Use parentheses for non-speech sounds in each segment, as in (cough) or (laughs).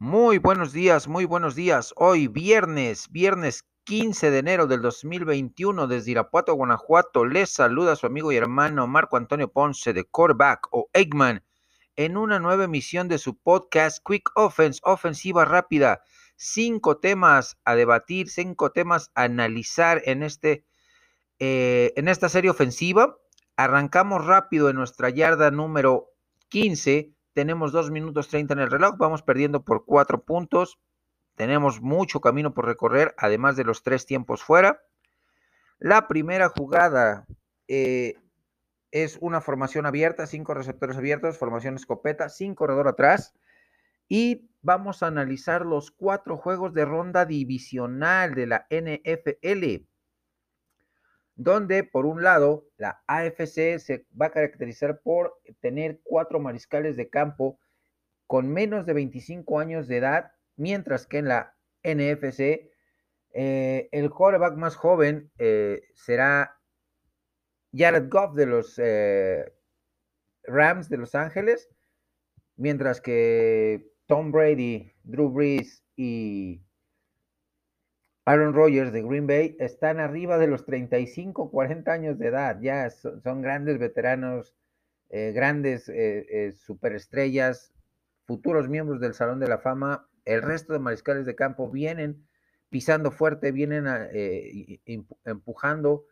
Muy buenos días, muy buenos días. Hoy viernes, viernes 15 de enero del 2021 desde Irapuato, Guanajuato. Les saluda su amigo y hermano Marco Antonio Ponce de Coreback o Eggman en una nueva emisión de su podcast Quick Offense, ofensiva rápida. Cinco temas a debatir, cinco temas a analizar en, este, eh, en esta serie ofensiva. Arrancamos rápido en nuestra yarda número 15 tenemos dos minutos 30 en el reloj, vamos perdiendo por cuatro puntos. Tenemos mucho camino por recorrer, además de los tres tiempos fuera. La primera jugada eh, es una formación abierta, cinco receptores abiertos, formación escopeta, sin corredor atrás. Y vamos a analizar los cuatro juegos de ronda divisional de la NFL donde por un lado la AFC se va a caracterizar por tener cuatro mariscales de campo con menos de 25 años de edad, mientras que en la NFC eh, el quarterback más joven eh, será Jared Goff de los eh, Rams de Los Ángeles, mientras que Tom Brady, Drew Brees y Aaron Rodgers de Green Bay están arriba de los 35, 40 años de edad, ya son, grandes veteranos, eh, grandes eh, eh, superestrellas, futuros miembros del Salón de la Fama. El resto de mariscales de campo vienen pisando fuerte, vienen empujando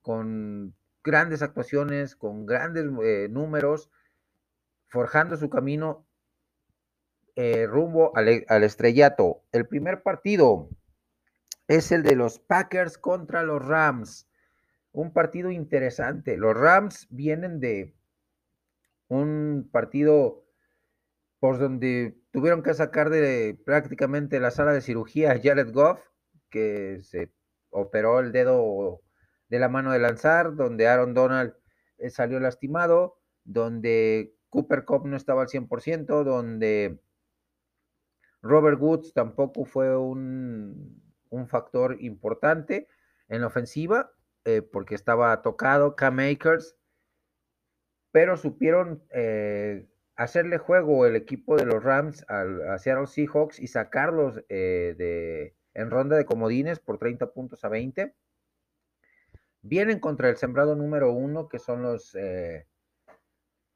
con grandes actuaciones, con grandes números, forjando su camino rumbo al, al estrellato. El primer partido es el de los Packers contra los Rams. Un partido interesante. Los Rams vienen de un partido por donde tuvieron que sacar de prácticamente la sala de cirugía a Jared Goff, que se operó el dedo de la mano de lanzar, donde Aaron Donald eh, salió lastimado, donde Cooper Cup no estaba al 100%, donde Robert Woods tampoco fue un un factor importante en la ofensiva, eh, porque estaba tocado Cam Akers, pero supieron eh, hacerle juego el equipo de los Rams al, a Seattle Seahawks y sacarlos eh, de, en ronda de comodines por 30 puntos a 20. Vienen contra el sembrado número uno, que son los el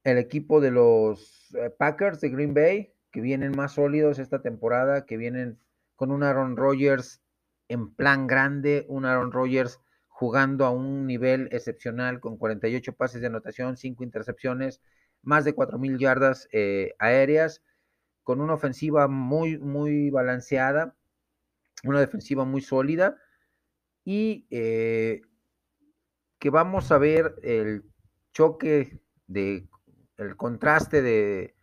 equipo de los Packers de Green Bay, que vienen más sólidos esta temporada, que vienen con un Aaron Rodgers en plan grande, un Aaron Rodgers jugando a un nivel excepcional con 48 pases de anotación, 5 intercepciones, más de 4.000 yardas eh, aéreas, con una ofensiva muy, muy balanceada, una defensiva muy sólida y eh, que vamos a ver el choque de el contraste de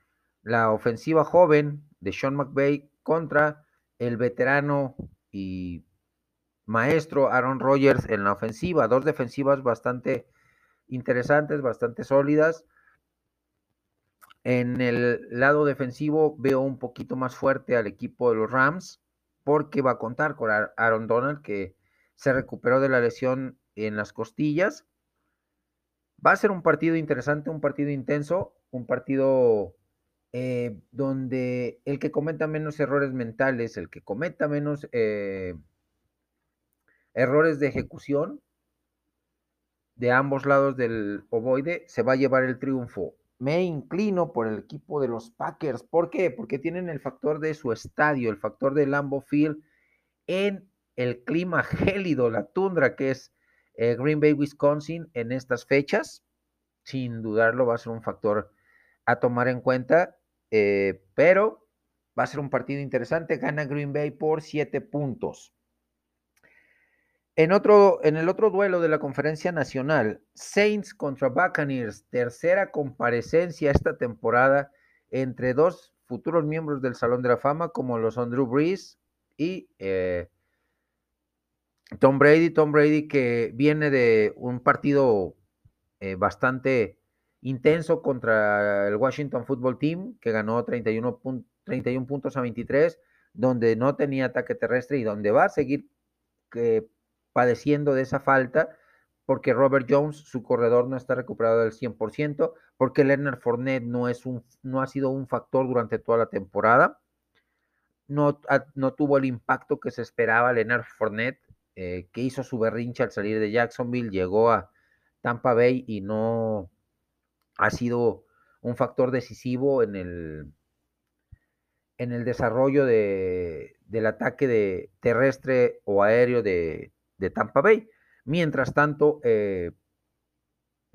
la ofensiva joven de Sean McVay contra el veterano y maestro Aaron Rodgers en la ofensiva, dos defensivas bastante interesantes, bastante sólidas. En el lado defensivo veo un poquito más fuerte al equipo de los Rams porque va a contar con Aaron Donald que se recuperó de la lesión en las costillas. Va a ser un partido interesante, un partido intenso, un partido eh, donde el que cometa menos errores mentales, el que cometa menos eh, errores de ejecución de ambos lados del ovoide, se va a llevar el triunfo. Me inclino por el equipo de los Packers. ¿Por qué? Porque tienen el factor de su estadio, el factor de Lambeau Field en el clima gélido, la tundra que es eh, Green Bay, Wisconsin en estas fechas. Sin dudarlo, va a ser un factor a tomar en cuenta, eh, pero va a ser un partido interesante. Gana Green Bay por siete puntos. En, otro, en el otro duelo de la conferencia nacional, Saints contra Buccaneers, tercera comparecencia esta temporada entre dos futuros miembros del Salón de la Fama, como los son Drew Brees y eh, Tom Brady. Tom Brady que viene de un partido eh, bastante intenso contra el Washington Football Team, que ganó 31, 31 puntos a 23, donde no tenía ataque terrestre y donde va a seguir eh, padeciendo de esa falta porque Robert Jones, su corredor, no está recuperado del 100%, porque Leonard Fournette no, es un, no ha sido un factor durante toda la temporada. no, no tuvo el impacto que se esperaba Leonard Fournette, eh, que hizo su berrinche al salir de Jacksonville, llegó a Tampa Bay y no ha sido un factor decisivo en el, en el desarrollo de, del ataque de terrestre o aéreo de, de Tampa Bay. Mientras tanto, eh,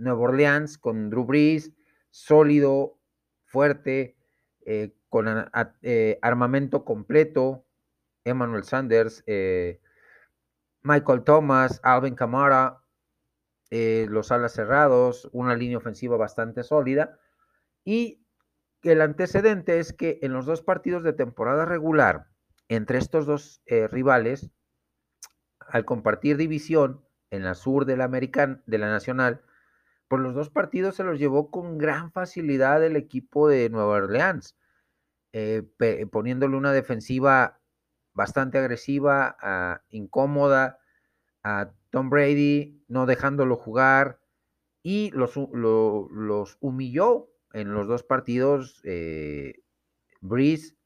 Nueva Orleans con Drew Brees, sólido, fuerte, eh, con eh, armamento completo, Emmanuel Sanders, eh, Michael Thomas, Alvin Kamara, los alas cerrados, una línea ofensiva bastante sólida. Y el antecedente es que en los dos partidos de temporada regular, entre estos dos rivales, al compartir división en la sur de la, American, de la Nacional, por los dos partidos se los llevó con gran facilidad el equipo de Nueva Orleans, eh, poniéndole una defensiva bastante agresiva, ah, incómoda a Tom Brady, no dejándolo jugar y los, humilló en los dos partidos eh, Breeze,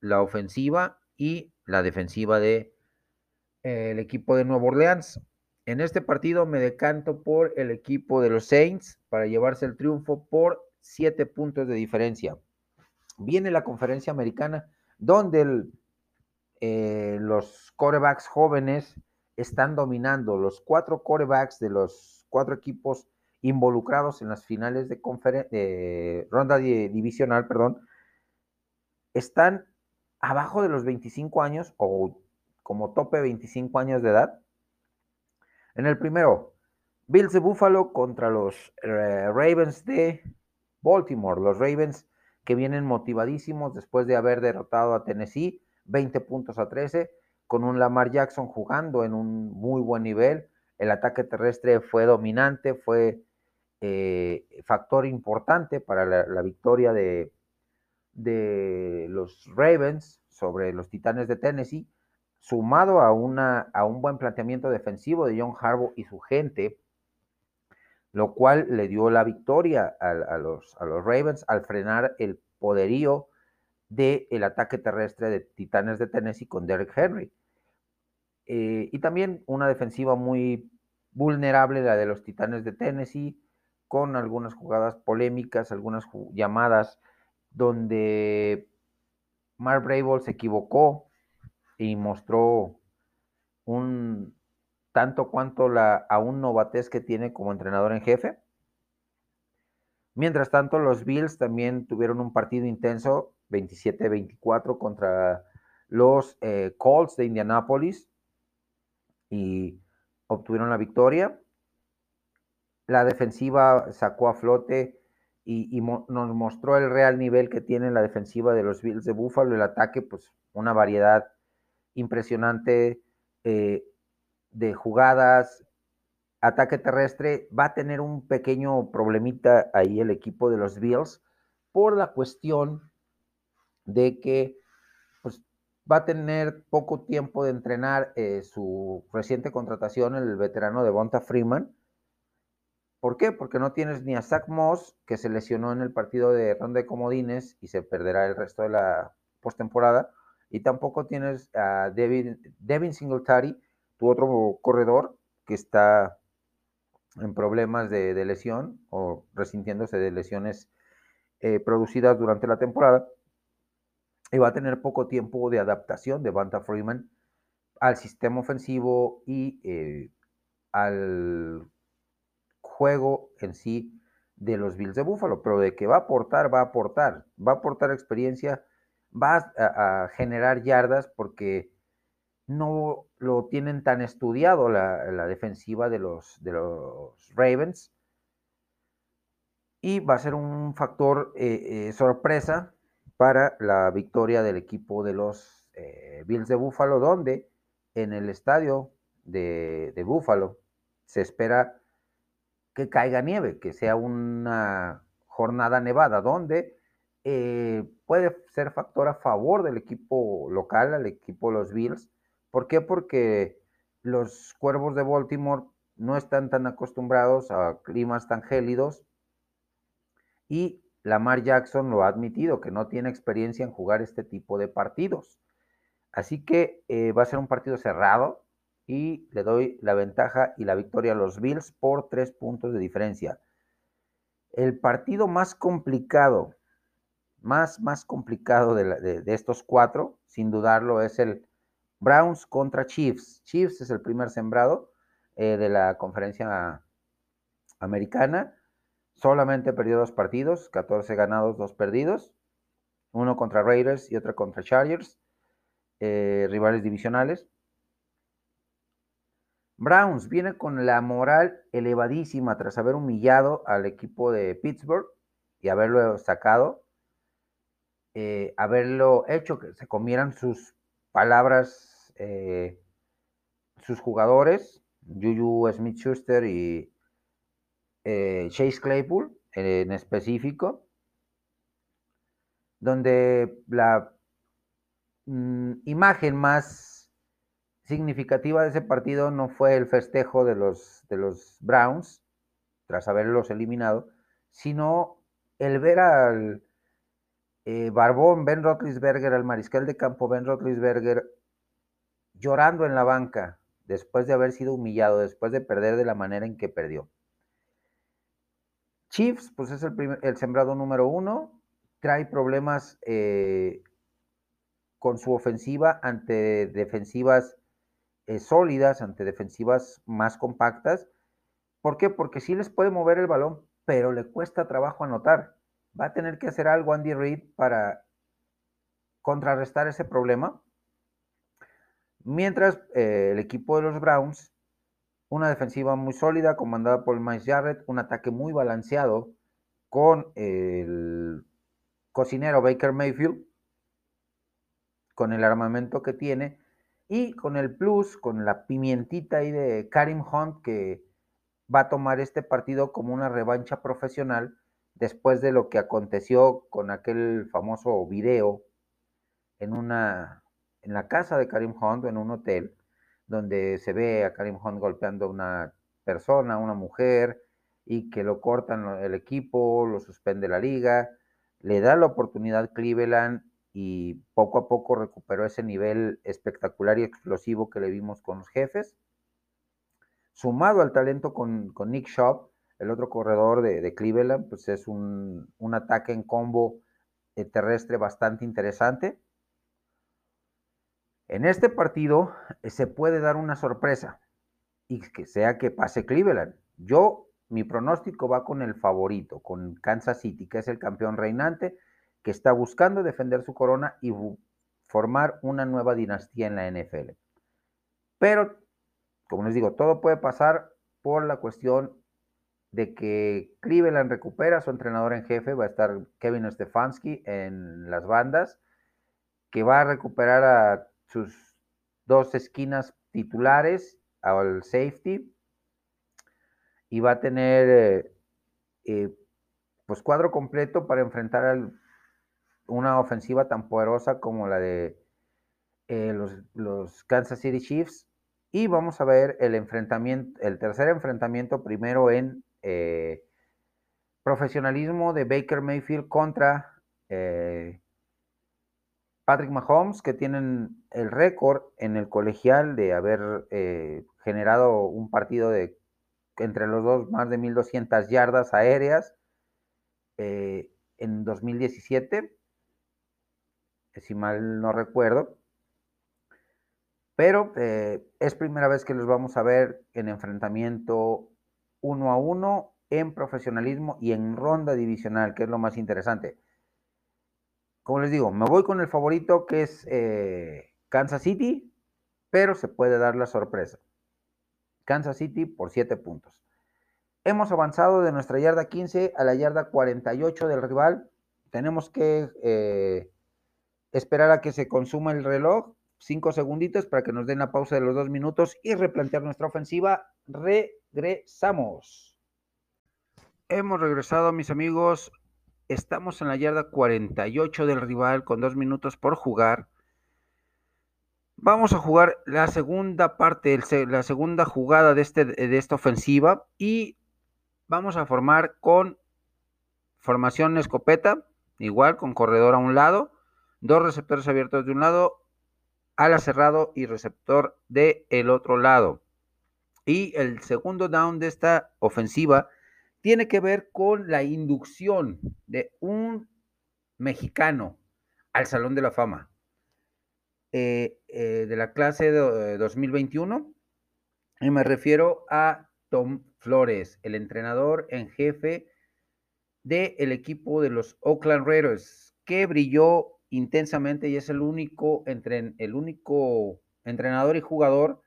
la ofensiva y la defensiva de el equipo de Nueva Orleans. En este partido me decanto por el equipo de los Saints para llevarse el triunfo por siete puntos de diferencia. Viene la conferencia americana donde eh, los corebacks jóvenes están dominando. Los cuatro corebacks de los cuatro equipos involucrados en las finales de, de ronda divisional, perdón, están abajo de los 25 años o como tope 25 años de edad en el primero, Bills de Buffalo contra los eh, Ravens de Baltimore. Los Ravens que vienen motivadísimos después de haber derrotado a Tennessee, 20 puntos a 13, con un Lamar Jackson jugando en un muy buen nivel. El ataque terrestre fue dominante, fue eh, factor importante para la, victoria de, de los Ravens sobre los Titanes de Tennessee sumado a, una, a un buen planteamiento defensivo de John Harbaugh y su gente, lo cual le dio la victoria a, los, a los, Ravens al frenar el poderío del el ataque terrestre de Titanes de Tennessee con Derek Henry. Eh, y también una defensiva muy vulnerable, la de los Titanes de Tennessee, con algunas jugadas polémicas, algunas llamadas donde Mark Brable se equivocó y mostró un tanto cuanto la aún novatez que tiene como entrenador en jefe. Mientras tanto, los Bills también tuvieron un partido intenso, 27-24 contra los eh, Colts de Indianápolis y obtuvieron la victoria. La defensiva sacó a flote y, nos mostró el real nivel que tiene la defensiva de los Bills de Buffalo. El ataque, pues una variedad impresionante eh, de jugadas, ataque terrestre, va a tener un pequeño problemita ahí el equipo de los Bills por la cuestión de que pues, va a tener poco tiempo de entrenar eh, su reciente contratación, el veterano de Bonta Freeman. ¿Por qué? Porque no tienes ni a Zach Moss, que se lesionó en el partido de ronda de comodines y se perderá el resto de la postemporada, y tampoco tienes a Devin Singletary, tu otro corredor que está en problemas de, lesión o resintiéndose de lesiones eh, producidas durante la temporada. Y va a tener poco tiempo de adaptación de Banta Freeman al sistema ofensivo y eh, al juego en sí de los Bills de Buffalo, pero de que va a aportar, va a aportar, va a aportar experiencia va a, generar yardas porque no lo tienen tan estudiado la, defensiva de los, de los, Ravens. Y va a ser un factor eh, eh, sorpresa para la victoria del equipo de los eh, Bills de Buffalo, donde en el estadio de, de Buffalo se espera que caiga nieve, que sea una jornada nevada, donde eh, puede ser factor a favor del equipo local, al equipo los Bills. ¿Por qué? Porque los cuervos de Baltimore no están tan acostumbrados a climas tan gélidos y Lamar Jackson lo ha admitido, que no tiene experiencia en jugar este tipo de partidos. Así que eh, va a ser un partido cerrado y le doy la ventaja y la victoria a los Bills por tres puntos de diferencia. El partido más complicado, más, más complicado de, estos cuatro, sin dudarlo, es el Browns contra Chiefs. Chiefs es el primer sembrado eh, de la conferencia americana. Solamente perdió dos partidos, 14 ganados, dos perdidos. Uno contra Raiders y otro contra Chargers, eh, rivales divisionales. Browns viene con la moral elevadísima tras haber humillado al equipo de Pittsburgh y haberlo sacado, eh, haberlo hecho que se comieran sus palabras eh, sus jugadores, Juju Smith Schuster y eh, Chase Claypool en específico, donde la mm, imagen más significativa de ese partido no fue el festejo de los, de los Browns, tras haberlos eliminado, sino el ver al eh, Barbón Ben Roethlisberger, al mariscal de campo Ben Roethlisberger, llorando en la banca después de haber sido humillado, después de perder de la manera en que perdió. Chiefs, pues es el, el sembrado número uno, trae problemas eh, con su ofensiva ante defensivas eh, sólidas, ante defensivas más compactas. ¿Por qué? Porque sí les puede mover el balón, pero le cuesta trabajo anotar. Va a tener que hacer algo Andy Reid para contrarrestar ese problema. Mientras eh, el equipo de los Browns, una defensiva muy sólida, comandada por Miles Jarrett, un ataque muy balanceado con el cocinero Baker Mayfield, con el armamento que tiene, y con el plus, con la pimientita ahí de Karim Hunt, que va a tomar este partido como una revancha profesional después de lo que aconteció con aquel famoso video en una en la casa de Karim Hunt en un hotel donde se ve a Karim Hunt golpeando a una persona, una mujer y que lo cortan el equipo, lo suspende la liga, le da la oportunidad Cleveland y poco a poco recuperó ese nivel espectacular y explosivo que le vimos con los jefes. Sumado al talento con, Nick Shaw, el otro corredor de, Cleveland, pues es un, ataque en combo eh, terrestre bastante interesante. En este partido eh, se puede dar una sorpresa y que sea que pase Cleveland. Yo, mi pronóstico va con el favorito, con Kansas City, que es el campeón reinante que está buscando defender su corona y formar una nueva dinastía en la NFL. Pero, como les digo, todo puede pasar por la cuestión de que Cleveland recupera a su entrenador en jefe, va a estar Kevin Stefanski en las bandas, que va a recuperar a sus dos esquinas titulares, al safety, y va a tener eh, eh, pues cuadro completo para enfrentar al una ofensiva tan poderosa como la de eh, los, Kansas City Chiefs. Y vamos a ver el enfrentamiento, el tercer enfrentamiento primero en eh, profesionalismo de Baker Mayfield contra eh, Patrick Mahomes, que tienen el récord en el colegial de haber generado un partido de entre los dos más de 1.200 yardas aéreas en 2017 si mal no recuerdo. Pero eh, es primera vez que los vamos a ver en enfrentamiento uno a uno, en profesionalismo y en ronda divisional, que es lo más interesante. Como les digo, me voy con el favorito que es eh, Kansas City, pero se puede dar la sorpresa. Kansas City por 7 puntos. Hemos avanzado de nuestra yarda 15 a la yarda 48 del rival. Tenemos que eh, esperar a que se consuma el reloj, cinco segunditos para que nos den la pausa de los dos minutos y replantear nuestra ofensiva. Regresamos. Hemos regresado, mis amigos. Estamos en la yarda 48 del rival con dos minutos por jugar. Vamos a jugar la segunda parte, la segunda jugada de, este, de esta ofensiva y vamos a formar con formación escopeta, igual con corredor a un lado, dos receptores abiertos de un lado, ala cerrado y receptor de el otro lado. Y el segundo down de esta ofensiva tiene que ver con la inducción de un mexicano al Salón de la Fama eh, eh, de la clase de 2021. Y me refiero a Tom Flores, el entrenador en jefe del equipo de los Oakland Raiders, que brilló intensamente y es el único, el único entrenador y jugador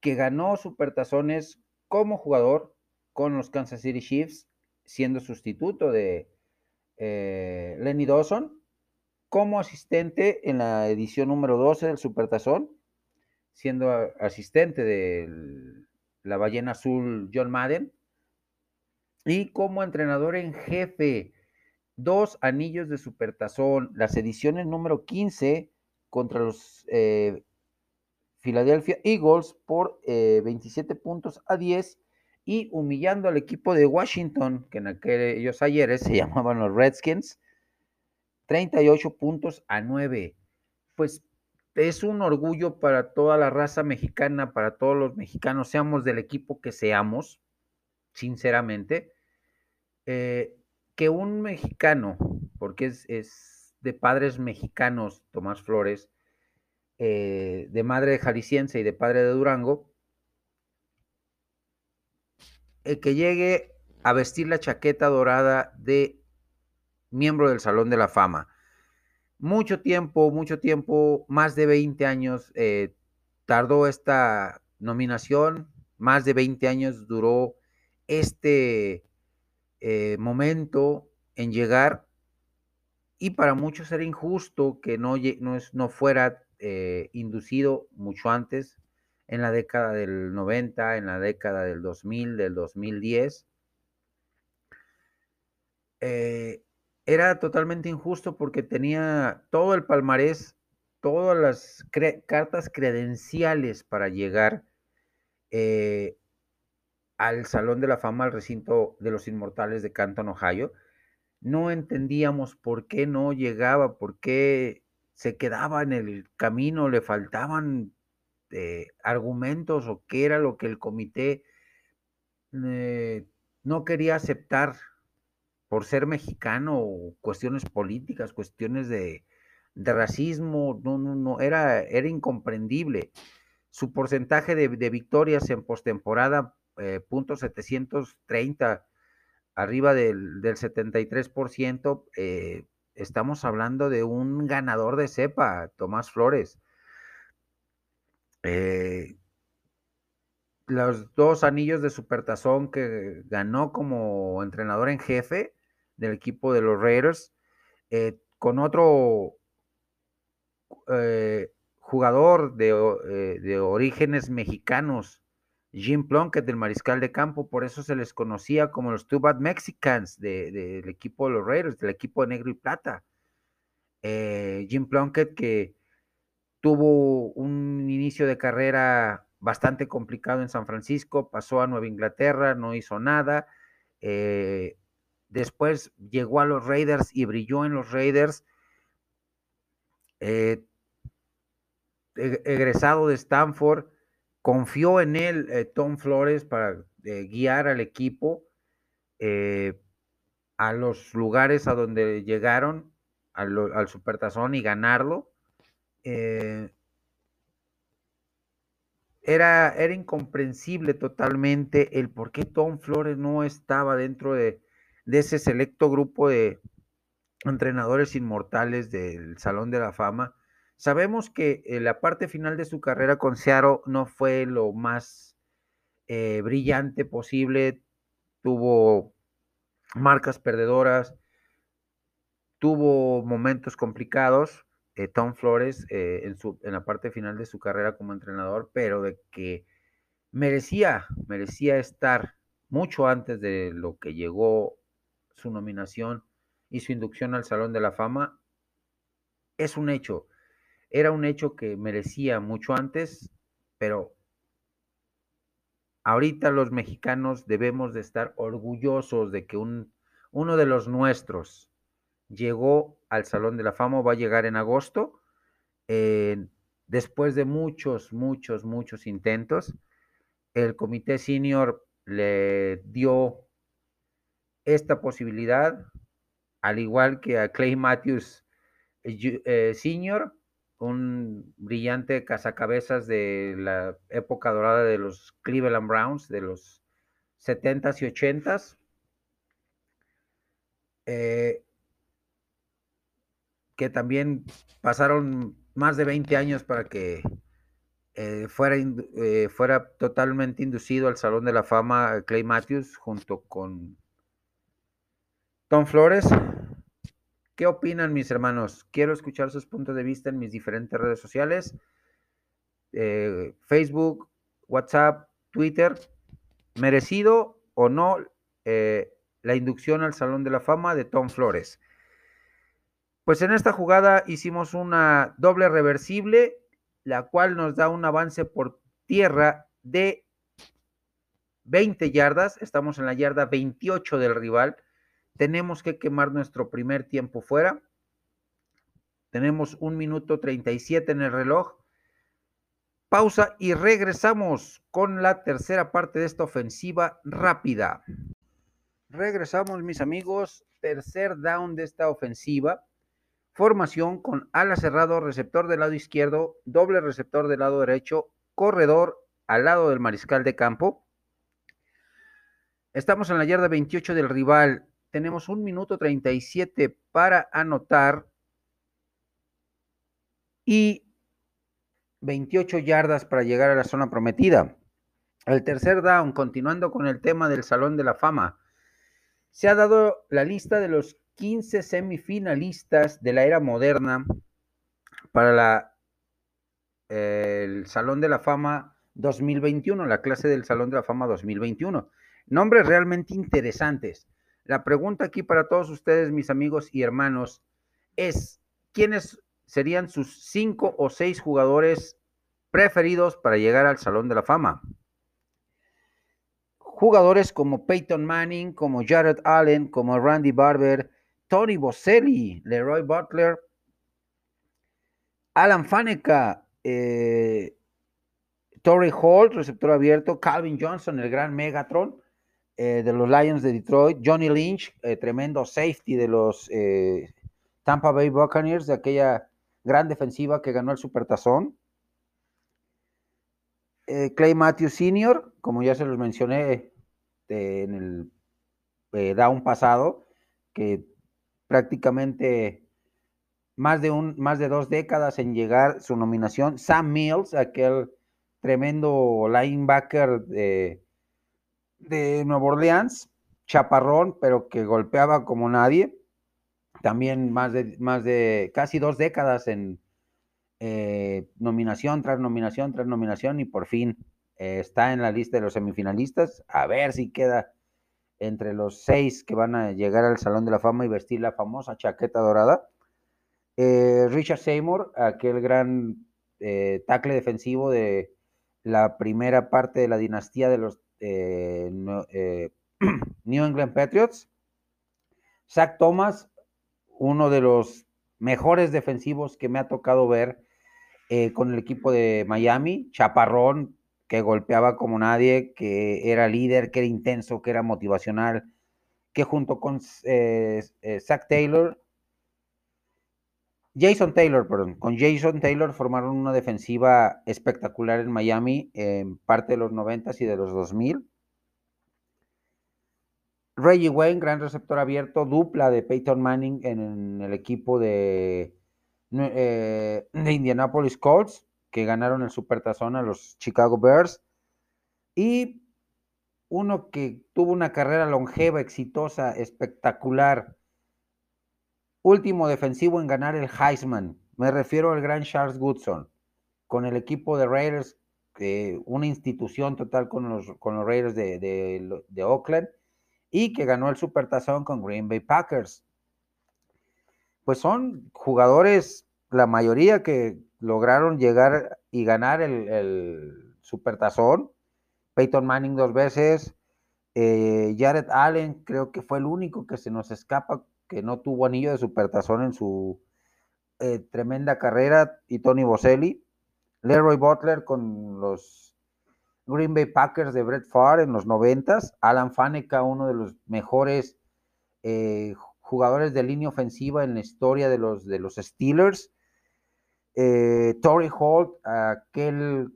que ganó supertazones como jugador con los Kansas City Chiefs, siendo sustituto de eh, Lenny Dawson, como asistente en la edición número 12 del Supertazón, siendo asistente de la ballena azul John Madden, y como entrenador en jefe, dos anillos de Supertazón, las ediciones número 15 contra los eh, Philadelphia Eagles por 27 eh, puntos a 10 y humillando al equipo de Washington, que en aquellos ayeres se (laughs) llamaban los Redskins, 38 puntos a 9. Pues es un orgullo para toda la raza mexicana, para todos los mexicanos, seamos del equipo que seamos, sinceramente, eh, que un mexicano, porque es, de padres mexicanos, Tomás Flores, eh, de madre jalisciense y de padre de Durango, el que llegue a vestir la chaqueta dorada de miembro del Salón de la Fama. Mucho tiempo, mucho tiempo, más de 20 años eh, tardó esta nominación, más de 20 años duró este eh, momento en llegar y para muchos era injusto que no, no, no fuera eh, inducido mucho antes, en la década del 90, en la década del 2000, del 2010. Eh, era totalmente injusto porque tenía todo el palmarés, todas las cartas credenciales para llegar eh, al Salón de la Fama, al recinto de los Inmortales de Canton, Ohio. No entendíamos por qué no llegaba, por qué se quedaba en el camino, le faltaban eh, argumentos o qué era lo que el comité eh, no quería aceptar por ser mexicano, cuestiones políticas, cuestiones de, racismo, no, no, no, era, era incomprendible. Su porcentaje de, victorias en postemporada, eh, punto 730, arriba del, del 73%, eh, estamos hablando de un ganador de cepa, Tomás Flores. Eh, los dos anillos de supertazón que ganó como entrenador en jefe del equipo de los Raiders, eh, con otro eh, jugador de, orígenes mexicanos, Jim Plunkett del mariscal de campo, por eso se les conocía como los Two Bad Mexicans del equipo de los Raiders, del equipo de negro y plata. Eh, Jim Plunkett que tuvo un inicio de carrera bastante complicado en San Francisco, pasó a Nueva Inglaterra, no hizo nada. Eh, después llegó a los Raiders y brilló en los Raiders. Eh, egresado de Stanford, confió en él eh, Tom Flores para eh, guiar al equipo eh, a los lugares a donde llegaron, al, al Supertazón y ganarlo. Era, era, incomprensible totalmente el por qué Tom Flores no estaba dentro de, de ese selecto grupo de entrenadores inmortales del Salón de la Fama Sabemos que eh, la parte final de su carrera con Seattle no fue lo más eh, brillante posible. Tuvo marcas perdedoras, tuvo momentos complicados. Eh, Tom Flores en, su, en la parte final de su carrera como entrenador, pero de que merecía, merecía estar mucho antes de lo que llegó su nominación y su inducción al Salón de la Fama, es un hecho. Era un hecho que merecía mucho antes, pero ahorita los mexicanos debemos de estar orgullosos de que un uno de los nuestros, llegó al Salón de la Fama, va a llegar en agosto, después de muchos, muchos, muchos intentos, el comité senior le dio esta posibilidad, al igual que a Clay Matthews eh, eh, Sr., un brillante cazacabezas de la época dorada de los Cleveland Browns, de los 70s y 80s. Eh, que también pasaron más de 20 años para que fuera, fuera totalmente inducido al Salón de la Fama Clay Matthews junto con Tom Flores. ¿Qué opinan mis hermanos? Quiero escuchar sus puntos de vista en mis diferentes redes sociales. Eh, Facebook, WhatsApp, Twitter. ¿Merecido o no eh, la inducción al Salón de la Fama de Tom Flores? Pues en esta jugada hicimos una doble reversible, la cual nos da un avance por tierra de 20 yardas. Estamos en la yarda 28 del rival tenemos que quemar nuestro primer tiempo fuera. Tenemos un minuto 37 en el reloj. Pausa y regresamos con la tercera parte de esta ofensiva rápida. Regresamos, mis amigos. Tercer down de esta ofensiva. Formación con ala cerrado, receptor del lado izquierdo, doble receptor del lado derecho, corredor al lado del mariscal de campo. Estamos en la yarda 28 del rival tenemos un minuto 37 para anotar y 28 yardas para llegar a la zona prometida. El tercer down, continuando con el tema del Salón de la Fama, se ha dado la lista de los 15 semifinalistas de la era moderna para la, el Salón de la Fama 2021, la clase del Salón de la Fama 2021. Nombres realmente interesantes. La pregunta aquí para todos ustedes, mis amigos y hermanos, es, ¿quiénes serían sus cinco o seis jugadores preferidos para llegar al Salón de la Fama? Jugadores como Peyton Manning, como Jared Allen, como Randy Barber, Tony Boselli, Leroy Butler, Alan Faneca, eh, Torrey Holt, receptor abierto, Calvin Johnson, el gran Megatron, eh, de los Lions de Detroit, Johnny Lynch, eh, tremendo safety de los eh, Tampa Bay Buccaneers, de aquella gran defensiva que ganó el Supertazón. Clay Matthews Sr., como ya se los mencioné en el down pasado, que prácticamente más de, un, más de dos décadas en llegar su nominación. Sam Mills, aquel tremendo linebacker de de Nueva Orleans, chaparrón, pero que golpeaba como nadie. También más de, más de casi dos décadas en eh, nominación tras nominación tras nominación y por fin eh, está en la lista de los semifinalistas. A ver si queda entre los seis que van a llegar al Salón de la Fama y vestir la famosa chaqueta dorada. Eh, Richard Seymour, aquel gran tackle defensivo de la primera parte de la dinastía de los eh, eh, (clears throat) New England Patriots. Zach Thomas, uno de los mejores defensivos que me ha tocado ver eh, con el equipo de Miami. Chaparrón, que golpeaba como nadie, que era líder, que era intenso, que era motivacional, que junto con Zach Taylor, Jason Taylor, perdón, con Jason Taylor formaron una defensiva espectacular en Miami en parte de los 90 y de los 2000. Reggie Wayne, gran receptor abierto, dupla de Peyton Manning en, el equipo de, eh, de Indianapolis Colts, que ganaron el Supertazón a los Chicago Bears. Y uno que tuvo una carrera longeva, exitosa, espectacular, Último defensivo en ganar el Heisman. Me refiero al gran Charles Goodson, con el equipo de Raiders, una institución total con los, con los Raiders de, Oakland, y que ganó el Supertazón con Green Bay Packers. Pues son jugadores, la mayoría que lograron llegar y ganar el, el Supertazón. Peyton Manning dos veces, Eh, Jared Allen creo que fue el único que se nos escapa que no tuvo anillo de supertazón en su eh, tremenda carrera y Tony Boselli. Leroy Butler con los Green Bay Packers de Brett Favre en los noventas. Alan Faneca, uno de los mejores eh, jugadores de línea ofensiva en la historia de los, de los Steelers. Eh, Holt, aquel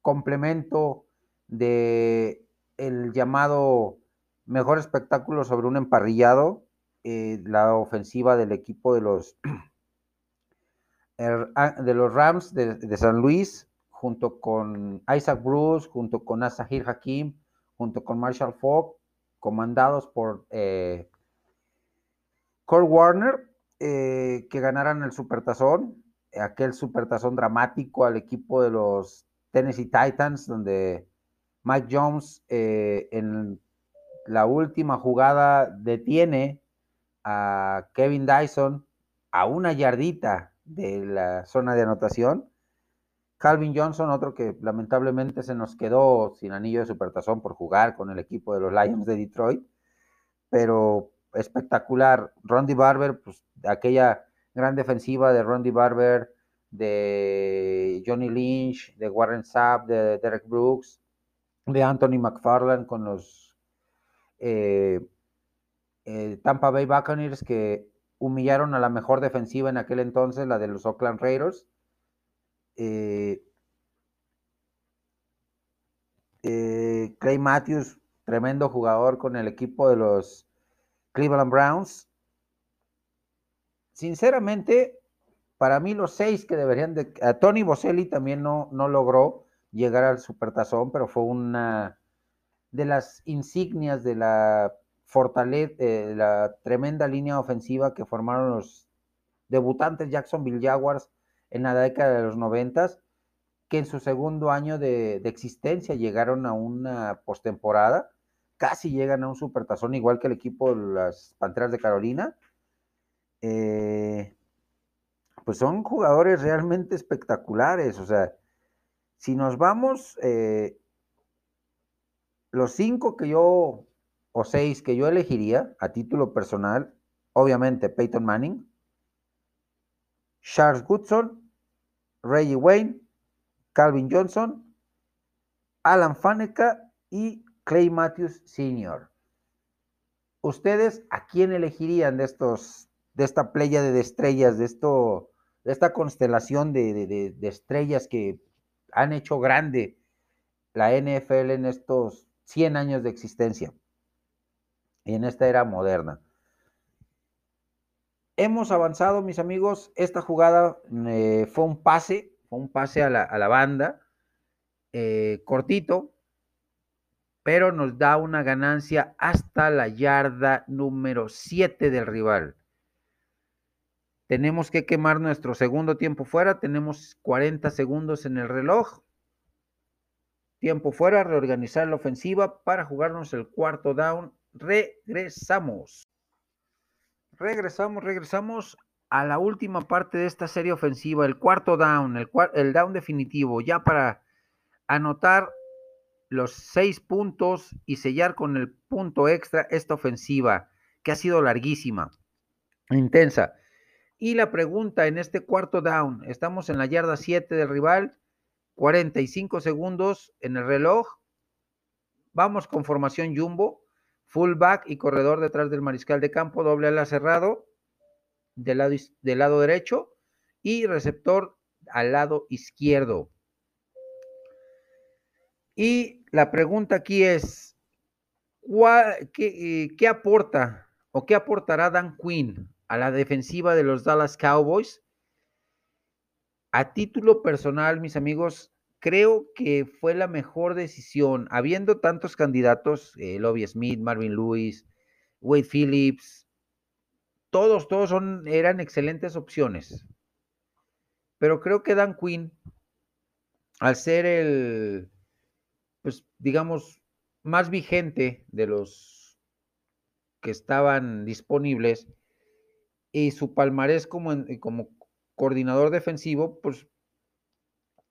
complemento de el llamado mejor espectáculo sobre un emparrillado, eh, la ofensiva del equipo de los, (clears throat) er, ah, de los Rams de, San Luis, junto con Isaac Bruce, junto con Asahir Hakim, junto con Marshall Falk, comandados por eh, Warner, eh, que ganaran el Supertazón, aquel Supertazón dramático al equipo de los Tennessee Titans, donde Mike Jones eh, en la última jugada detiene a Kevin Dyson a una yardita de la zona de anotación. Calvin Johnson, otro que lamentablemente se nos quedó sin anillo de supertazón por jugar con el equipo de los Lions de Detroit, pero espectacular. Rondy Barber, pues aquella gran defensiva de Rondy Barber, de Johnny Lynch, de Warren Sapp, de Derek Brooks, de Anthony McFarland con los eh, eh, Tampa Bay Buccaneers que humillaron a la mejor defensiva en aquel entonces, la de los Oakland Raiders. Eh, Clay Matthews, tremendo jugador con el equipo de los Cleveland Browns. Sinceramente, para mí los seis que deberían de... Tony Boselli también no, no logró llegar al Supertazón, pero fue una de las insignias de la fortaleza, eh, la tremenda línea ofensiva que formaron los debutantes Jacksonville Jaguars en la década de los noventas, que en su segundo año de, existencia llegaron a una postemporada, casi llegan a un supertazón, igual que el equipo de las Panteras de Carolina. Eh, pues son jugadores realmente espectaculares, o sea, si nos vamos, eh, los cinco que yo, o seis que yo elegiría a título personal, obviamente Peyton Manning, Charles Goodson, Reggie Wayne, Calvin Johnson, Alan Faneca y Clay Matthews Sr. ¿Ustedes a quién elegirían de estos, de esta playa de estrellas, de esto, de esta constelación de estrellas que han hecho grande la NFL en estos 100 años de existencia y en esta era moderna. Hemos avanzado, mis amigos. Esta jugada eh, fue un pase, fue un pase a la, banda, eh, cortito, pero nos da una ganancia hasta la yarda número 7 del rival. Tenemos que quemar nuestro segundo tiempo fuera. Tenemos 40 segundos en el reloj. Tiempo fuera, reorganizar la ofensiva para jugarnos el cuarto down. Regresamos. Regresamos, regresamos a la última parte de esta serie ofensiva, el cuarto down, el, down definitivo, ya para anotar los seis puntos y sellar con el punto extra esta ofensiva, que ha sido larguísima, intensa. Y la pregunta en este cuarto down, estamos en la yarda 7 del rival, 45 segundos en el reloj. Vamos con formación jumbo, fullback y corredor detrás del mariscal de campo, doble ala cerrado del lado, del lado derecho y receptor al lado izquierdo. Y la pregunta aquí es, qué, eh, ¿qué aporta o qué aportará Dan Quinn a la defensiva de los Dallas Cowboys. A título personal, mis amigos, creo que fue la mejor decisión, habiendo tantos candidatos, eh, Lobby Smith, Marvin Lewis, Wade Phillips, todos, todos eran excelentes opciones. Pero creo que Dan Quinn, al ser el, pues digamos, más vigente de los que estaban disponibles, y su palmarés como, como coordinador defensivo, pues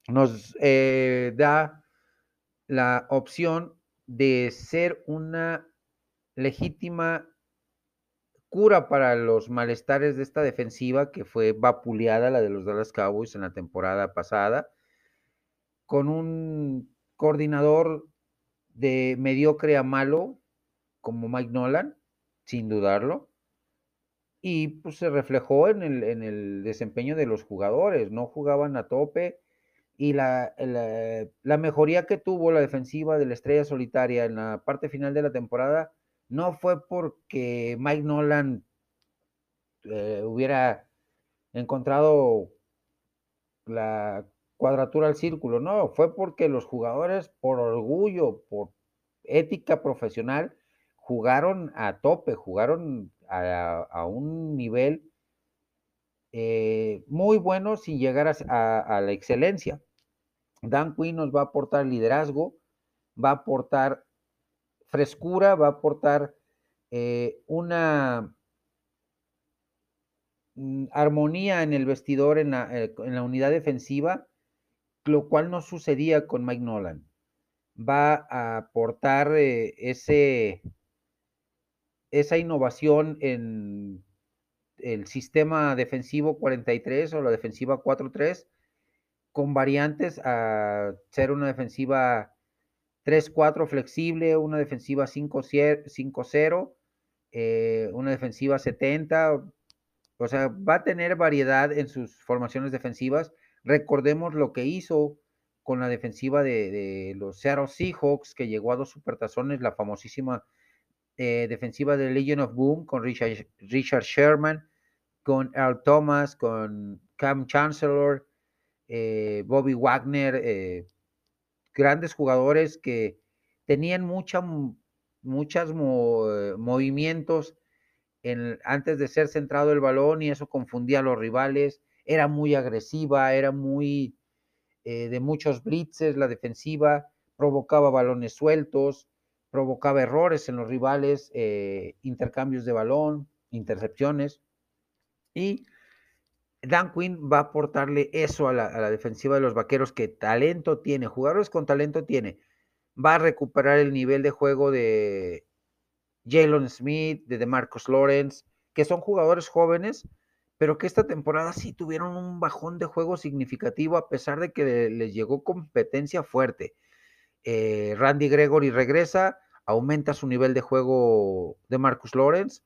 nos eh, da la opción de ser una legítima cura para los malestares de esta defensiva que fue vapuleada, la de los Dallas Cowboys en la temporada pasada, con un coordinador de mediocre a malo como Mike Nolan, sin dudarlo, y pues se reflejó en el, en el desempeño de los jugadores, no jugaban a tope, y la, la, mejoría que tuvo la defensiva de la estrella solitaria en la parte final de la temporada no fue porque Mike Nolan eh, hubiera encontrado la cuadratura al círculo, no, fue porque los jugadores por orgullo, por ética profesional, jugaron a tope, jugaron a, un nivel eh, muy bueno sin llegar a, la excelencia. Dan Quinn nos va a aportar liderazgo, va a aportar frescura, va a aportar eh, una mm, armonía en el vestidor, en la, eh, en la, unidad defensiva, lo cual no sucedía con Mike Nolan. Va a aportar ese, esa innovación en el sistema defensivo 43 o la defensiva 4-3 con variantes a ser una defensiva 3-4 flexible, una defensiva 5-0, eh, una defensiva 70, o sea, va a tener variedad en sus formaciones defensivas. Recordemos lo que hizo con la defensiva de, los Seattle Seahawks, que llegó a dos supertazones, la famosísima eh, defensiva de Legion of Boom con Richard, Richard Sherman, con Earl Thomas, con Cam Chancellor, eh, Bobby Wagner, eh, grandes jugadores que tenían muchos movimientos en, antes de ser centrado el balón y eso confundía a los rivales. Era muy agresiva, era muy de muchos blitzes la defensiva, provocaba balones sueltos, provocaba errores en los rivales, eh, intercambios de balón, intercepciones. Y Dan Quinn va a aportarle eso a la, defensiva de los vaqueros, que talento tiene, jugadores con talento tiene. Va a recuperar el nivel de juego de Jalen Smith, de DeMarcus Lawrence, que son jugadores jóvenes, pero que esta temporada sí tuvieron un bajón de juego significativo a pesar de que les llegó competencia fuerte. Eh, Randy Gregory regresa, aumenta su nivel de juego de Marcus Lawrence.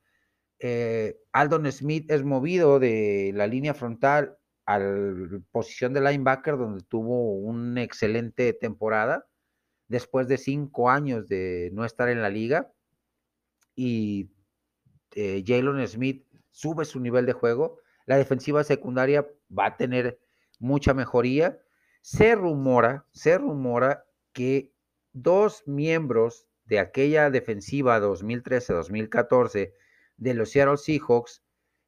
Eh, Aldon Smith es movido de la línea frontal a la posición de linebacker, donde tuvo una excelente temporada después de cinco años de no estar en la liga. Y eh, Jalen Smith sube su nivel de juego. La defensiva secundaria va a tener mucha mejoría. Se rumora, se rumora que dos miembros de aquella defensiva 2013-2014 de los Seattle Seahawks,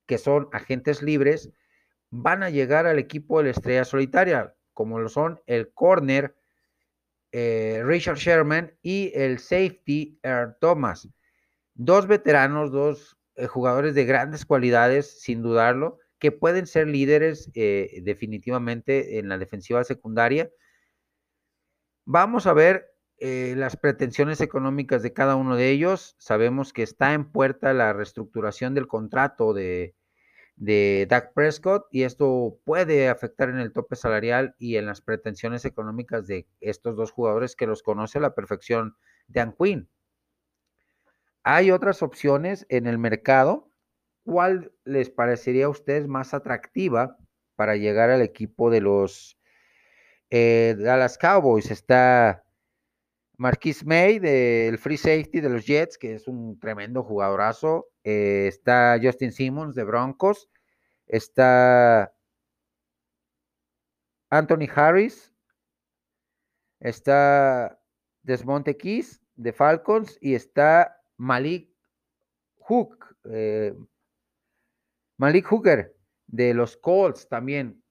que son agentes libres, van a llegar al equipo de la estrella solitaria, como lo son el corner eh, Richard Sherman y el safety Earl Thomas. Dos veteranos, dos eh, jugadores de grandes cualidades, sin dudarlo, que pueden ser líderes eh, definitivamente en la defensiva secundaria Vamos a ver eh, las pretensiones económicas de cada uno de ellos. Sabemos que está en puerta la reestructuración del contrato de, de Dak Prescott y esto puede afectar en el tope salarial y en las pretensiones económicas de estos dos jugadores que los conoce a la perfección Dan Quinn. Hay otras opciones en el mercado. ¿Cuál les parecería a ustedes más atractiva para llegar al equipo de los eh, Dallas Cowboys está Marquis May del Free Safety de los Jets, que es un tremendo jugadorazo. Eh, está Justin Simmons de Broncos. Está Anthony Harris. Está Desmonte Keys de Falcons. Y está Malik Hook. Eh, Malik Hooker de los Colts también.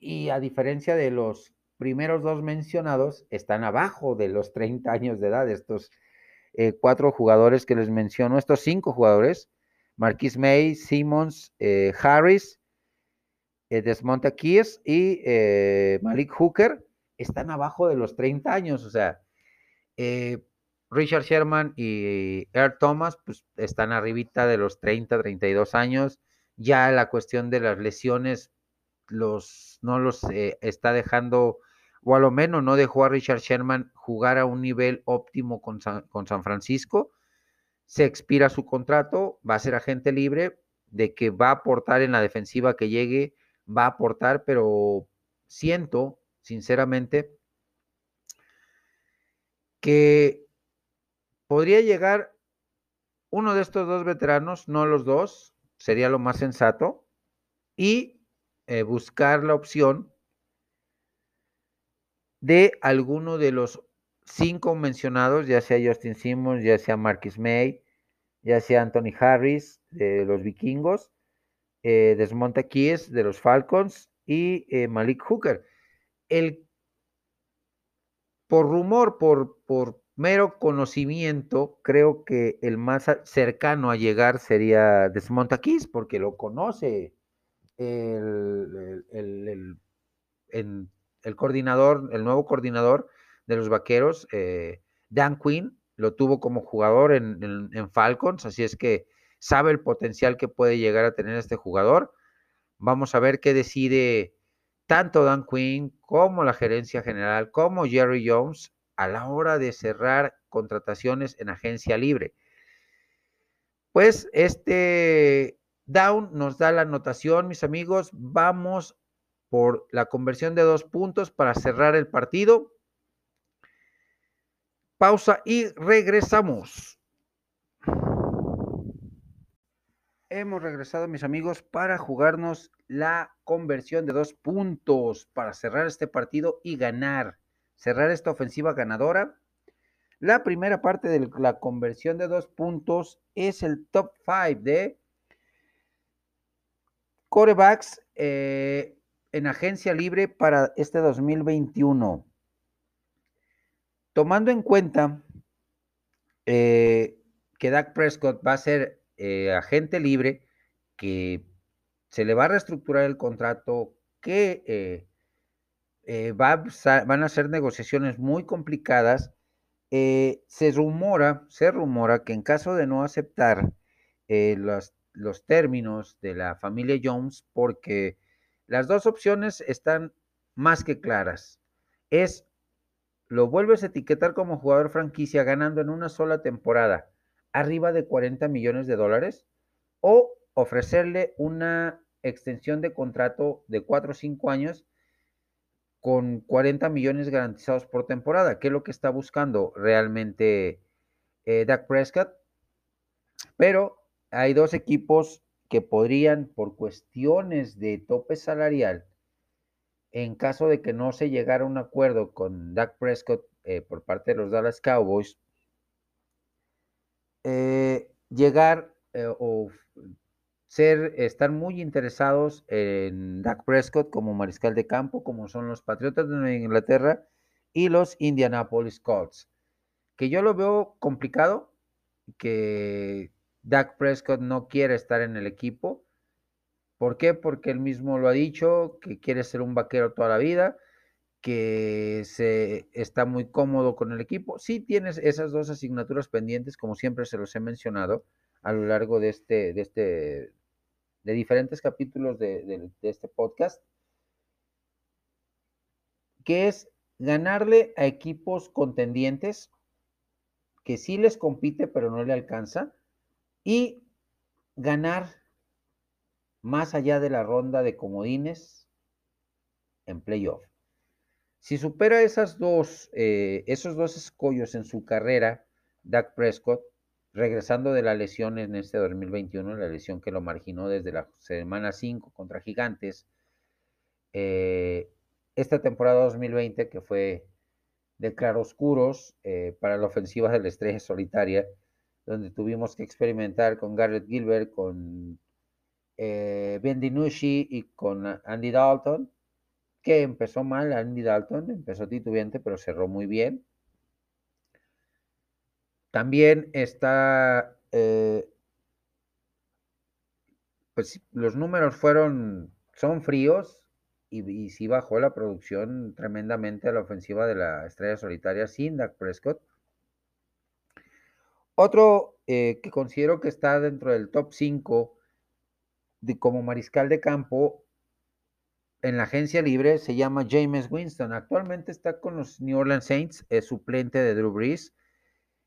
Y a diferencia de los primeros dos mencionados están abajo de los 30 años de edad. Estos eh, cuatro jugadores que les menciono, estos cinco jugadores, Marquis May, Simmons, eh, Harris, eh, Desmonte Keys y Malik Hooker, están abajo de los 30 años. O sea, Richard Sherman y Earl Thomas pues, están arribita de los 30, 32 años. Ya la cuestión de las lesiones los, no los eh, está dejando, o a lo menos no dejó a Richard Sherman jugar a un nivel óptimo con San Francisco. Se expira su contrato, va a ser agente libre, de que va a aportar en la defensiva que llegue, va a aportar, pero siento, sinceramente, que podría llegar uno de estos dos veteranos, no los dos, sería lo más sensato, y eh, buscar la opción de alguno de los cinco mencionados, ya sea Justin Simmons, ya sea Marcus May, ya sea Anthony Harris de los vikingos, eh, Desmond Keys de los Falcons y eh, Malik Hooker. El, por rumor, por, por mero conocimiento, creo que el más cercano a llegar sería Desmontaquís, porque lo conoce el, el, coordinador, el nuevo coordinador de los vaqueros, eh, Dan Quinn, lo tuvo como jugador en, en, Falcons, así es que sabe el potencial que puede llegar a tener este jugador. Vamos a ver qué decide tanto Dan Quinn como la gerencia general, como Jerry Jones a la hora de cerrar contrataciones en agencia libre. Pues este down nos da la anotación, mis amigos. Vamos por la conversión de dos puntos para cerrar el partido. Pausa y regresamos. Hemos regresado, mis amigos, para jugarnos la conversión de dos puntos para cerrar este partido y ganar cerrar esta ofensiva ganadora. La primera parte de la conversión de dos puntos es el top 5 de corebacks eh, en agencia libre para este 2021. Tomando en cuenta eh, que Dak Prescott va a ser eh, agente libre, que se le va a reestructurar el contrato, que eh, van a ser negociaciones muy complicadas. Se rumora, se rumora que en caso de no aceptar los, los términos de la familia Jones, porque las dos opciones están más que claras, es lo vuelves a etiquetar como jugador franquicia ganando en una sola temporada arriba de 40 millones de dólares o ofrecerle una extensión de contrato de 4 o 5 años con 40 millones garantizados por temporada, que es lo que está buscando realmente eh, Dak Prescott. Pero hay dos equipos que podrían, por cuestiones de tope salarial, en caso de que no se llegara a un acuerdo con Dak Prescott eh, por parte de los Dallas Cowboys, eh, llegar o ser, estar muy interesados en Dak Prescott como mariscal de campo, como son los Patriotas de Inglaterra y los Indianapolis Colts. Que yo lo veo complicado, que Dak Prescott no quiere estar en el equipo. ¿Por qué? Porque él mismo lo ha dicho, que quiere ser un vaquero toda la vida, que se está muy cómodo con el equipo. Sí tienes esas dos asignaturas pendientes, como siempre se los he mencionado a lo largo de este, de este de diferentes capítulos de, este podcast, que es ganarle a equipos contendientes que sí les compite pero no le alcanza y ganar más allá de la ronda de comodines en playoff. Si supera esas dos, eh, esos dos escollos en su carrera, Dak Prescott, regresando de la lesión en este 2021, la lesión que lo marginó desde la semana 5 contra Gigantes, eh, esta temporada 2020 que fue de claroscuros eh, para la ofensiva de la estrella solitaria, donde tuvimos que experimentar con Garrett Gilbert, con eh, Ben DiNucci y con Andy Dalton, que empezó mal Andy Dalton, empezó titubeante, pero cerró muy bien. También está, eh, pues los números fueron, son fríos y, y, sí bajó la producción tremendamente a la ofensiva de la estrella solitaria sin Dak Prescott. Otro eh, que considero que está dentro del top 5 de, como mariscal de campo en la agencia libre se llama James Winston. Actualmente está con los New Orleans Saints, es suplente de Drew Brees.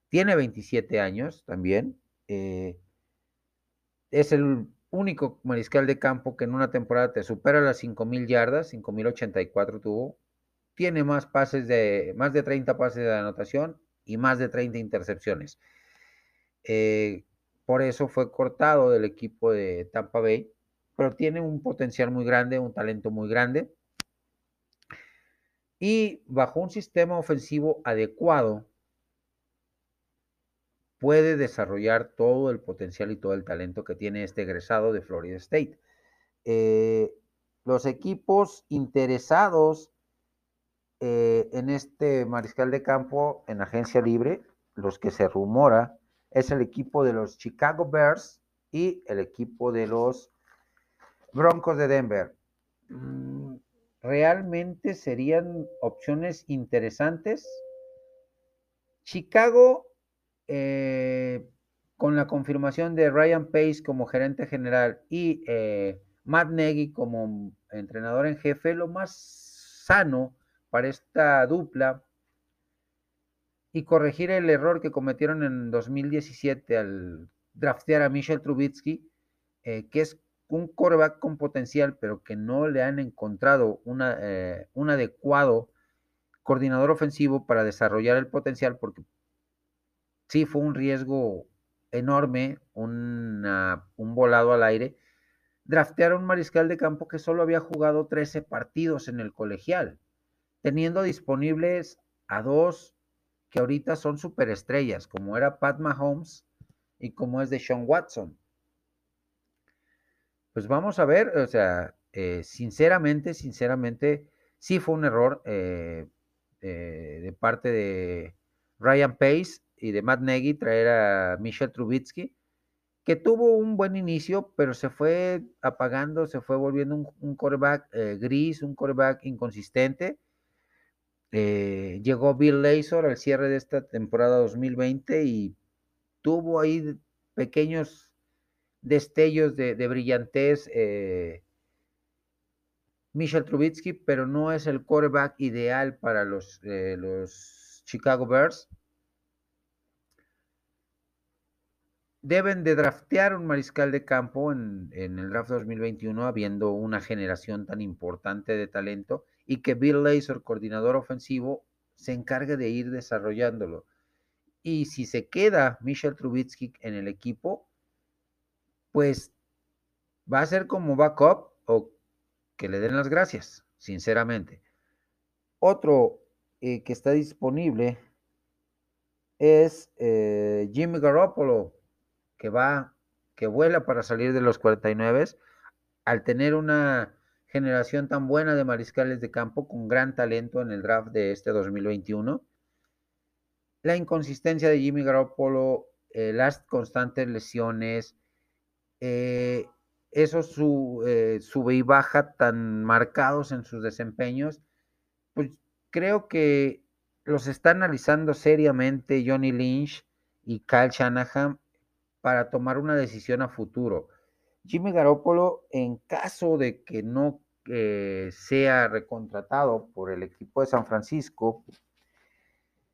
Tiene 27 años también. Eh, es el único mariscal de campo que en una temporada te supera las 5.000 yardas, 5.084 tuvo. Tiene más pases de, más de 30 pases de anotación y más de 30 intercepciones. Eh, por eso fue cortado del equipo de Tampa Bay, pero tiene un potencial muy grande, un talento muy grande. Y bajo un sistema ofensivo adecuado, puede desarrollar todo el potencial y todo el talento que tiene este egresado de Florida State. Eh, los equipos interesados eh, en este mariscal de campo en agencia libre, los que se rumora, es el equipo de los Chicago Bears y el equipo de los Broncos de Denver. Mm, realmente serían opciones interesantes. Chicago eh, con la confirmación de Ryan Pace como gerente general y eh, Matt Nagy como entrenador en jefe, lo más sano para esta dupla y corregir el error que cometieron en 2017 al draftear a Michel Trubitsky, eh, que es un coreback con potencial, pero que no le han encontrado una, un adecuado coordinador ofensivo para desarrollar el potencial, porque sí fue un riesgo enorme, un volado al aire. Draftear a un mariscal de campo que solo había jugado 13 partidos en el colegial, teniendo disponibles a dos que ahorita son superestrellas, como era Pat Mahomes y como es de Sean Watson. Pues vamos a ver, o sea, eh, sinceramente, sinceramente, sí fue un error eh, eh, de parte de Ryan Pace y de Matt Nagy traer a Michel Trubitsky, que tuvo un buen inicio, pero se fue apagando, se fue volviendo un, un eh, gris, un quarterback inconsistente. Eh, llegó Bill Lazor al cierre de esta temporada 2020 y tuvo ahí pequeños destellos de, brillantez eh, Michel Trubitsky, pero no es el quarterback ideal para los, los Chicago Bears. deben de draftear un mariscal de campo en, el draft 2021, habiendo una generación tan importante de talento y que Bill Lazor, coordinador ofensivo, se encargue de ir desarrollándolo. Y si se queda Michel Trubitsky en el equipo, pues va a ser como backup o que le den las gracias, sinceramente. Otro eh, que está disponible es eh, Jimmy Garoppolo, que va, que vuela para salir de los 49, al tener una generación tan buena de mariscales de campo con gran talento en el draft de este 2021. La inconsistencia de Jimmy Garoppolo, las constantes lesiones, eh, eso su, eh, sube y baja tan marcados en sus desempeños, pues creo que los está analizando seriamente Johnny Lynch y Kyle Shanahan para tomar una decisión a futuro. Jimmy Garoppolo, en caso de que no eh, sea recontratado por el equipo de San Francisco,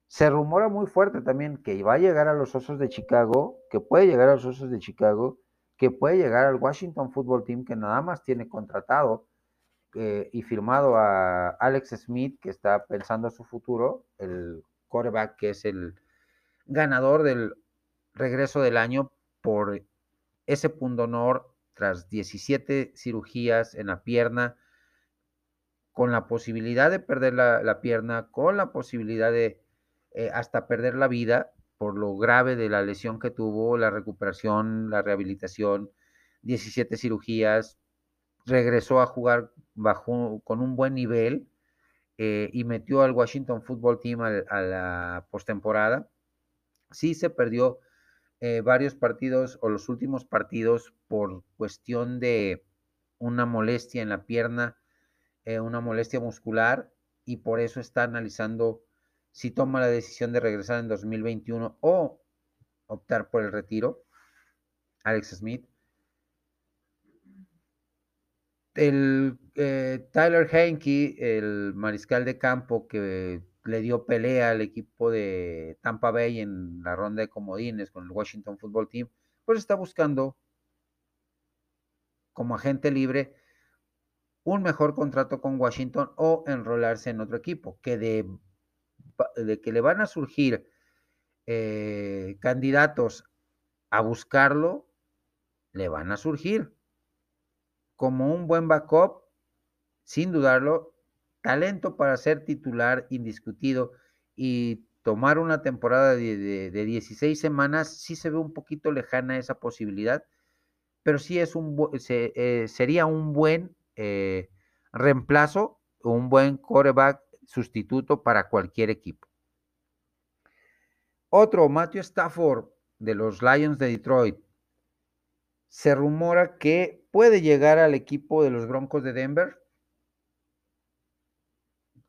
se rumora muy fuerte también que va a llegar a los Osos de Chicago, que puede llegar a los Osos de Chicago, que puede llegar al Washington Football Team, que nada más tiene contratado eh, y firmado a Alex Smith, que está pensando su futuro, el quarterback que es el ganador del regreso del año por ese honor tras 17 cirugías en la pierna, con la posibilidad de perder la, pierna, con la posibilidad de eh, hasta perder la vida por lo grave de la lesión que tuvo, la recuperación, la rehabilitación, 17 cirugías, regresó a jugar bajo, con un buen nivel eh, y metió al Washington Football Team a, la postemporada. Sí se perdió eh, varios partidos o los últimos partidos por cuestión de una molestia en la pierna, eh, una molestia muscular, y por eso está analizando si toma la decisión de regresar en 2021 o optar por el retiro. Alex Smith. El eh, Tyler Henke, el mariscal de campo que le dio pelea al equipo de Tampa Bay en la ronda de comodines con el Washington Football Team, pues está buscando como agente libre un mejor contrato con Washington o enrolarse en otro equipo, que de, de que le van a surgir eh, candidatos a buscarlo, le van a surgir. Como un buen backup, sin dudarlo, talento para ser titular indiscutido y tomar una temporada de, 16 semanas, sí se ve un poquito lejana esa posibilidad, pero sí es un, eh, sería un buen eh, reemplazo, un buen coreback sustituto para cualquier equipo. Otro, Matthew Stafford de los Lions de Detroit. Se rumora que puede llegar al equipo de los Broncos de Denver,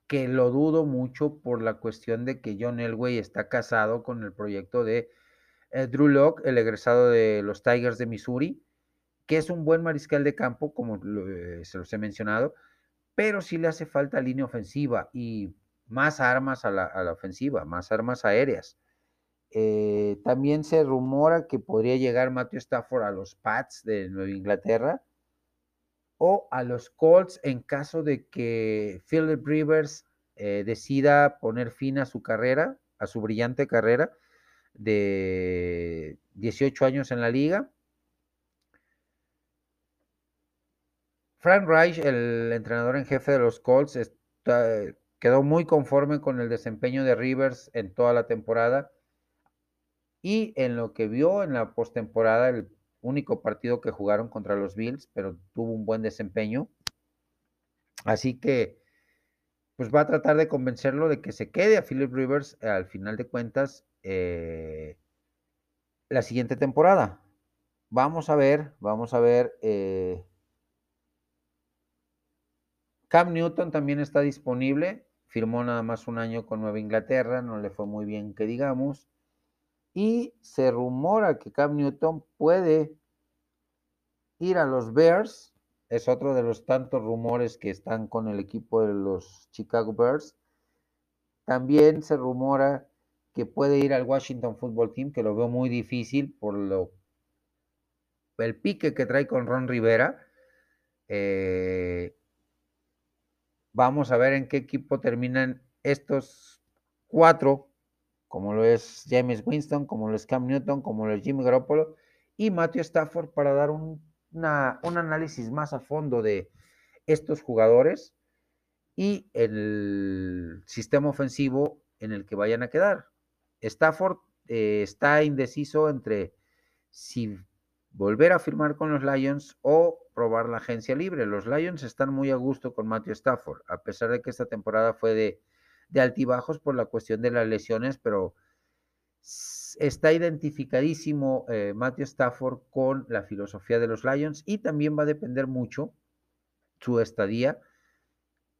que lo dudo mucho por la cuestión de que John Elway está casado con el proyecto de eh, Drew Locke, el egresado de los Tigers de Missouri que es un buen mariscal de campo, como eh, se los he mencionado, pero sí le hace falta línea ofensiva y más armas a la, ofensiva, más armas aéreas. Eh, también se rumora que podría llegar Matthew Stafford a los Pats de Nueva Inglaterra o a los Colts en caso de que Philip Rivers eh, decida poner fin a su carrera, a su brillante carrera de 18 años en la liga Frank Reich, el entrenador en jefe de los Colts, quedó muy conforme con el desempeño de Rivers en toda la temporada y en lo que vio en la postemporada, el único partido que jugaron contra los Bills, pero tuvo un buen desempeño. Así que, pues va a tratar de convencerlo de que se quede a Philip Rivers al final de cuentas eh, la siguiente temporada. Vamos a ver, vamos a ver. Eh, Cam Newton también está disponible, firmó nada más un año con Nueva Inglaterra, no le fue muy bien que digamos, y se rumora que Cam Newton puede ir a los Bears, es otro de los tantos rumores que están con el equipo de los Chicago Bears. También se rumora que puede ir al Washington Football Team, que lo veo muy difícil por lo el pique que trae con Ron Rivera. Eh, Vamos a ver en qué equipo terminan estos cuatro, como lo es James Winston, como lo es Cam Newton, como lo es Jimmy Garoppolo y Matthew Stafford para dar un, análisis más a fondo de estos jugadores y el sistema ofensivo en el que vayan a quedar. Stafford eh, está indeciso entre si volver a firmar con los Lions o la agencia libre. Los Lions están muy a gusto con Matthew Stafford, a pesar de que esta temporada fue de, altibajos por la cuestión de las lesiones, pero está identificadísimo eh, Matthew Stafford con la filosofía de los Lions y también va a depender mucho su estadía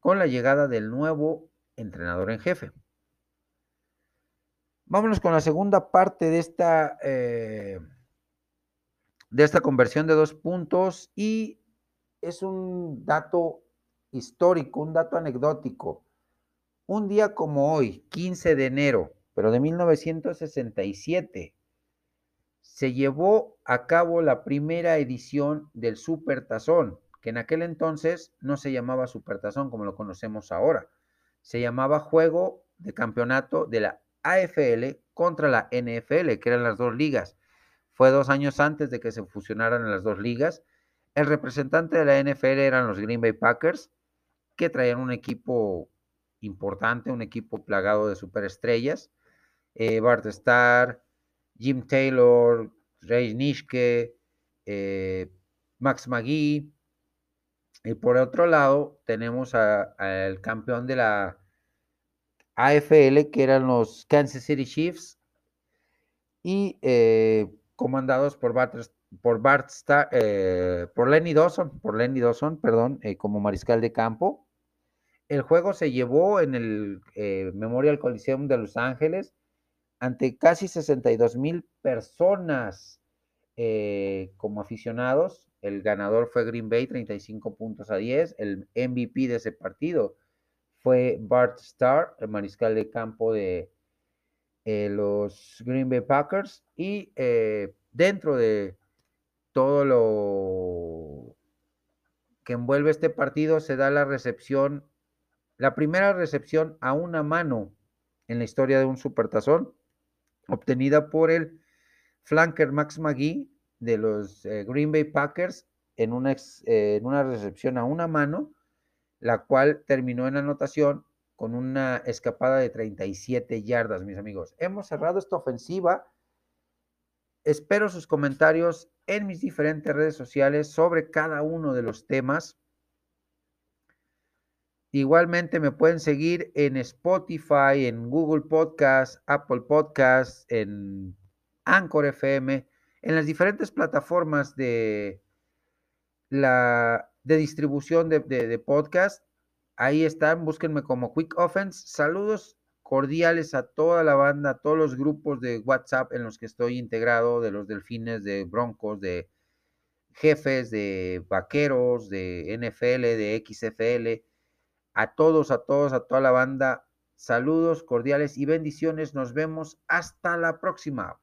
con la llegada del nuevo entrenador en jefe. Vámonos con la segunda parte de esta eh, de esta conversión de dos puntos y es un dato histórico, un dato anecdótico. Un día como hoy, 15 de enero, pero de 1967, se llevó a cabo la primera edición del Supertazón, que en aquel entonces no se llamaba Supertazón como lo conocemos ahora. Se llamaba Juego de Campeonato de la AFL contra la NFL, que eran las dos ligas. Fue dos años antes de que se fusionaran las dos ligas. El representante de la NFL eran los Green Bay Packers, que traían un equipo importante, un equipo plagado de superestrellas. Eh, Bart Starr, Jim Taylor, Ray Nishke, eh, Max McGee. Y por otro lado, tenemos al campeón de la AFL, que eran los Kansas City Chiefs. Y eh, comandados por Bart, por Bart eh, por Lenny Dawson, por Lenny Dawson, perdón, eh, como mariscal de campo. El juego se llevó en el eh, Memorial Coliseum de Los Ángeles ante casi 62 mil personas como aficionados. El ganador fue Green Bay, 35 puntos a 10. El MVP de ese partido fue Bart Starr, el mariscal de campo de los Green Bay Packers. Y dentro de todo lo que envuelve este partido se da la recepción, la primera recepción a una mano en la historia de un supertazón, obtenida por el flanker Max McGee de los eh, Green Bay Packers en una, eh, en una recepción a una mano, la cual terminó en anotación con una escapada de 37 yardas, mis amigos. Hemos cerrado esta ofensiva. Espero sus comentarios en mis diferentes redes sociales sobre cada uno de los temas. Igualmente me pueden seguir en Spotify, en Google Podcast, Apple Podcast, en Anchor FM, en las diferentes plataformas de, la, de distribución de, de podcast. Ahí están, búsquenme como Quick Offense. Saludos cordiales a toda la banda, a todos los grupos de WhatsApp en los que estoy integrado, de los delfines, de broncos, de jefes, de vaqueros, de NFL, de XFL. A todos, a todos, a toda la banda, saludos cordiales y bendiciones. Nos vemos hasta la próxima.